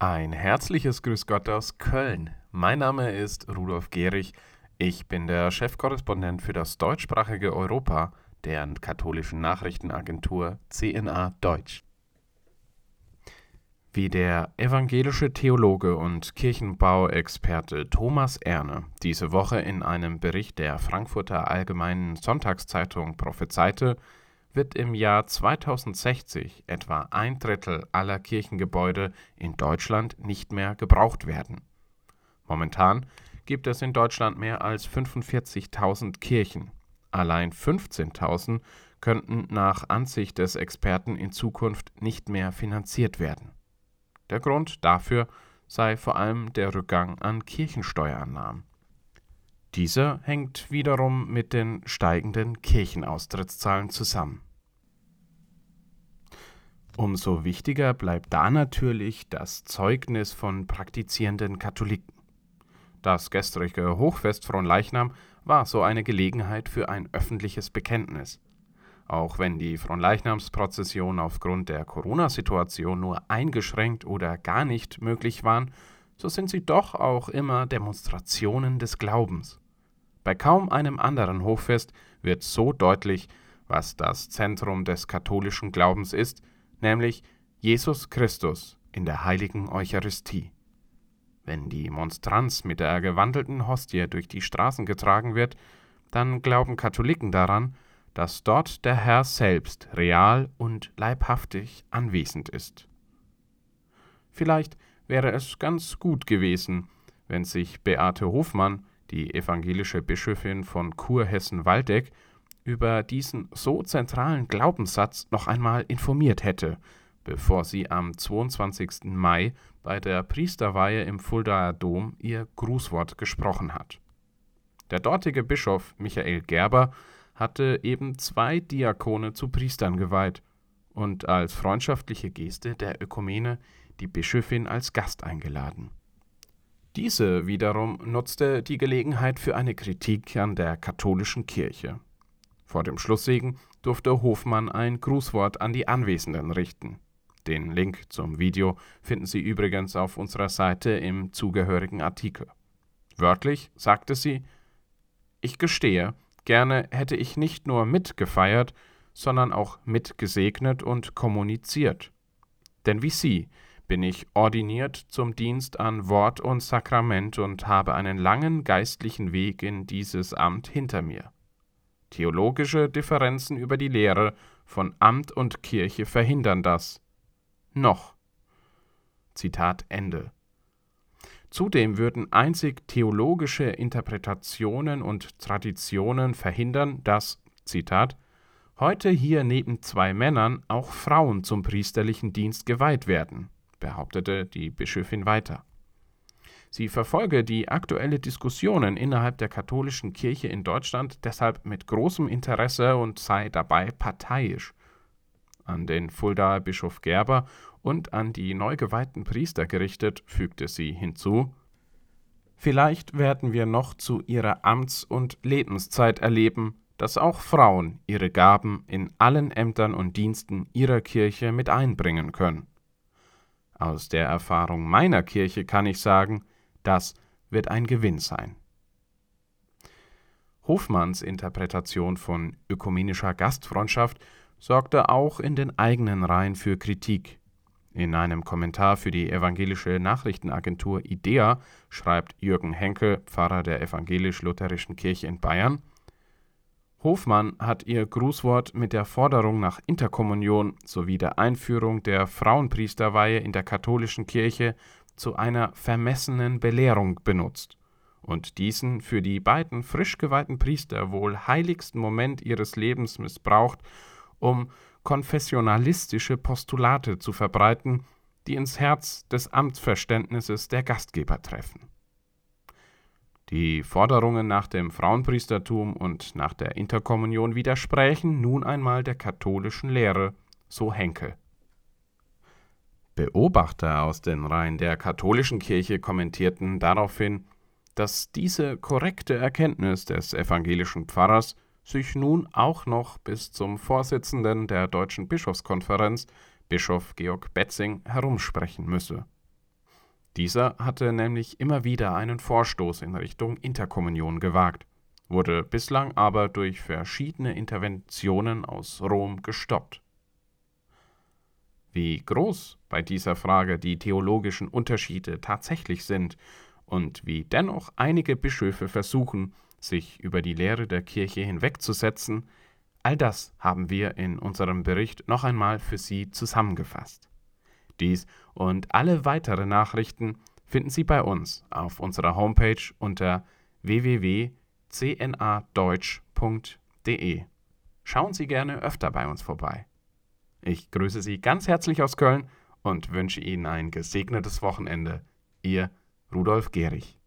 Ein herzliches Grüß Gott aus Köln. Mein Name ist Rudolf Gehrig. Ich bin der Chefkorrespondent für das deutschsprachige Europa der katholischen Nachrichtenagentur CNA Deutsch. Wie der evangelische Theologe und Kirchenbauexperte Thomas Erne diese Woche in einem Bericht der Frankfurter Allgemeinen Sonntagszeitung prophezeite, wird im Jahr 2060 etwa ein Drittel aller Kirchengebäude in Deutschland nicht mehr gebraucht werden. Momentan gibt es in Deutschland mehr als 45.000 Kirchen. Allein 15.000 könnten nach Ansicht des Experten in Zukunft nicht mehr finanziert werden. Der Grund dafür sei vor allem der Rückgang an Kirchensteuereinnahmen. Dieser hängt wiederum mit den steigenden Kirchenaustrittszahlen zusammen. Umso wichtiger bleibt da natürlich das Zeugnis von praktizierenden Katholiken. Das gestrige Hochfest von Leichnam war so eine Gelegenheit für ein öffentliches Bekenntnis. Auch wenn die Fronleichnamsprozession aufgrund der Corona-Situation nur eingeschränkt oder gar nicht möglich waren, so sind sie doch auch immer Demonstrationen des Glaubens. Bei kaum einem anderen Hochfest wird so deutlich, was das Zentrum des katholischen Glaubens ist, nämlich Jesus Christus in der heiligen Eucharistie. Wenn die Monstranz mit der gewandelten Hostie durch die Straßen getragen wird, dann glauben Katholiken daran, dass dort der Herr selbst real und leibhaftig anwesend ist. Vielleicht wäre es ganz gut gewesen, wenn sich Beate Hofmann, die evangelische Bischöfin von Kurhessen-Waldeck, über diesen so zentralen Glaubenssatz noch einmal informiert hätte, bevor sie am 22. Mai bei der Priesterweihe im Fuldaer Dom ihr Grußwort gesprochen hat. Der dortige Bischof Michael Gerber hatte eben zwei Diakone zu Priestern geweiht und als freundschaftliche Geste der Ökumene die Bischöfin als Gast eingeladen. Diese wiederum nutzte die Gelegenheit für eine Kritik an der katholischen Kirche. Vor dem Schlusssegen durfte Hofmann ein Grußwort an die Anwesenden richten. Den Link zum Video finden Sie übrigens auf unserer Seite im zugehörigen Artikel. Wörtlich sagte sie: Ich gestehe, Gerne hätte ich nicht nur mitgefeiert, sondern auch mitgesegnet und kommuniziert. Denn wie Sie bin ich ordiniert zum Dienst an Wort und Sakrament und habe einen langen geistlichen Weg in dieses Amt hinter mir. Theologische Differenzen über die Lehre von Amt und Kirche verhindern das. Noch. Zitat Ende. Zudem würden einzig theologische Interpretationen und Traditionen verhindern, dass, Zitat, heute hier neben zwei Männern auch Frauen zum priesterlichen Dienst geweiht werden, behauptete die Bischöfin weiter. Sie verfolge die aktuelle Diskussionen innerhalb der katholischen Kirche in Deutschland deshalb mit großem Interesse und sei dabei parteiisch. An den Fuldaer Bischof Gerber und an die neu geweihten Priester gerichtet, fügte sie hinzu, Vielleicht werden wir noch zu ihrer Amts- und Lebenszeit erleben, dass auch Frauen ihre Gaben in allen Ämtern und Diensten ihrer Kirche mit einbringen können. Aus der Erfahrung meiner Kirche kann ich sagen, das wird ein Gewinn sein. Hofmanns Interpretation von ökumenischer Gastfreundschaft sorgte auch in den eigenen Reihen für Kritik. In einem Kommentar für die evangelische Nachrichtenagentur IDEA schreibt Jürgen Henke, Pfarrer der evangelisch-lutherischen Kirche in Bayern, Hofmann hat ihr Grußwort mit der Forderung nach Interkommunion sowie der Einführung der Frauenpriesterweihe in der katholischen Kirche zu einer vermessenen Belehrung benutzt und diesen für die beiden frisch geweihten Priester wohl heiligsten Moment ihres Lebens missbraucht, um konfessionalistische Postulate zu verbreiten, die ins Herz des Amtsverständnisses der Gastgeber treffen. Die Forderungen nach dem Frauenpriestertum und nach der Interkommunion widersprächen nun einmal der katholischen Lehre, so Henke. Beobachter aus den Reihen der katholischen Kirche kommentierten daraufhin, dass diese korrekte Erkenntnis des evangelischen Pfarrers sich nun auch noch bis zum Vorsitzenden der Deutschen Bischofskonferenz, Bischof Georg Betzing, herumsprechen müsse. Dieser hatte nämlich immer wieder einen Vorstoß in Richtung Interkommunion gewagt, wurde bislang aber durch verschiedene Interventionen aus Rom gestoppt. Wie groß bei dieser Frage die theologischen Unterschiede tatsächlich sind und wie dennoch einige Bischöfe versuchen, sich über die Lehre der Kirche hinwegzusetzen, all das haben wir in unserem Bericht noch einmal für Sie zusammengefasst. Dies und alle weitere Nachrichten finden Sie bei uns auf unserer Homepage unter www.cnadeutsch.de. Schauen Sie gerne öfter bei uns vorbei. Ich grüße Sie ganz herzlich aus Köln und wünsche Ihnen ein gesegnetes Wochenende. Ihr Rudolf Gehrig.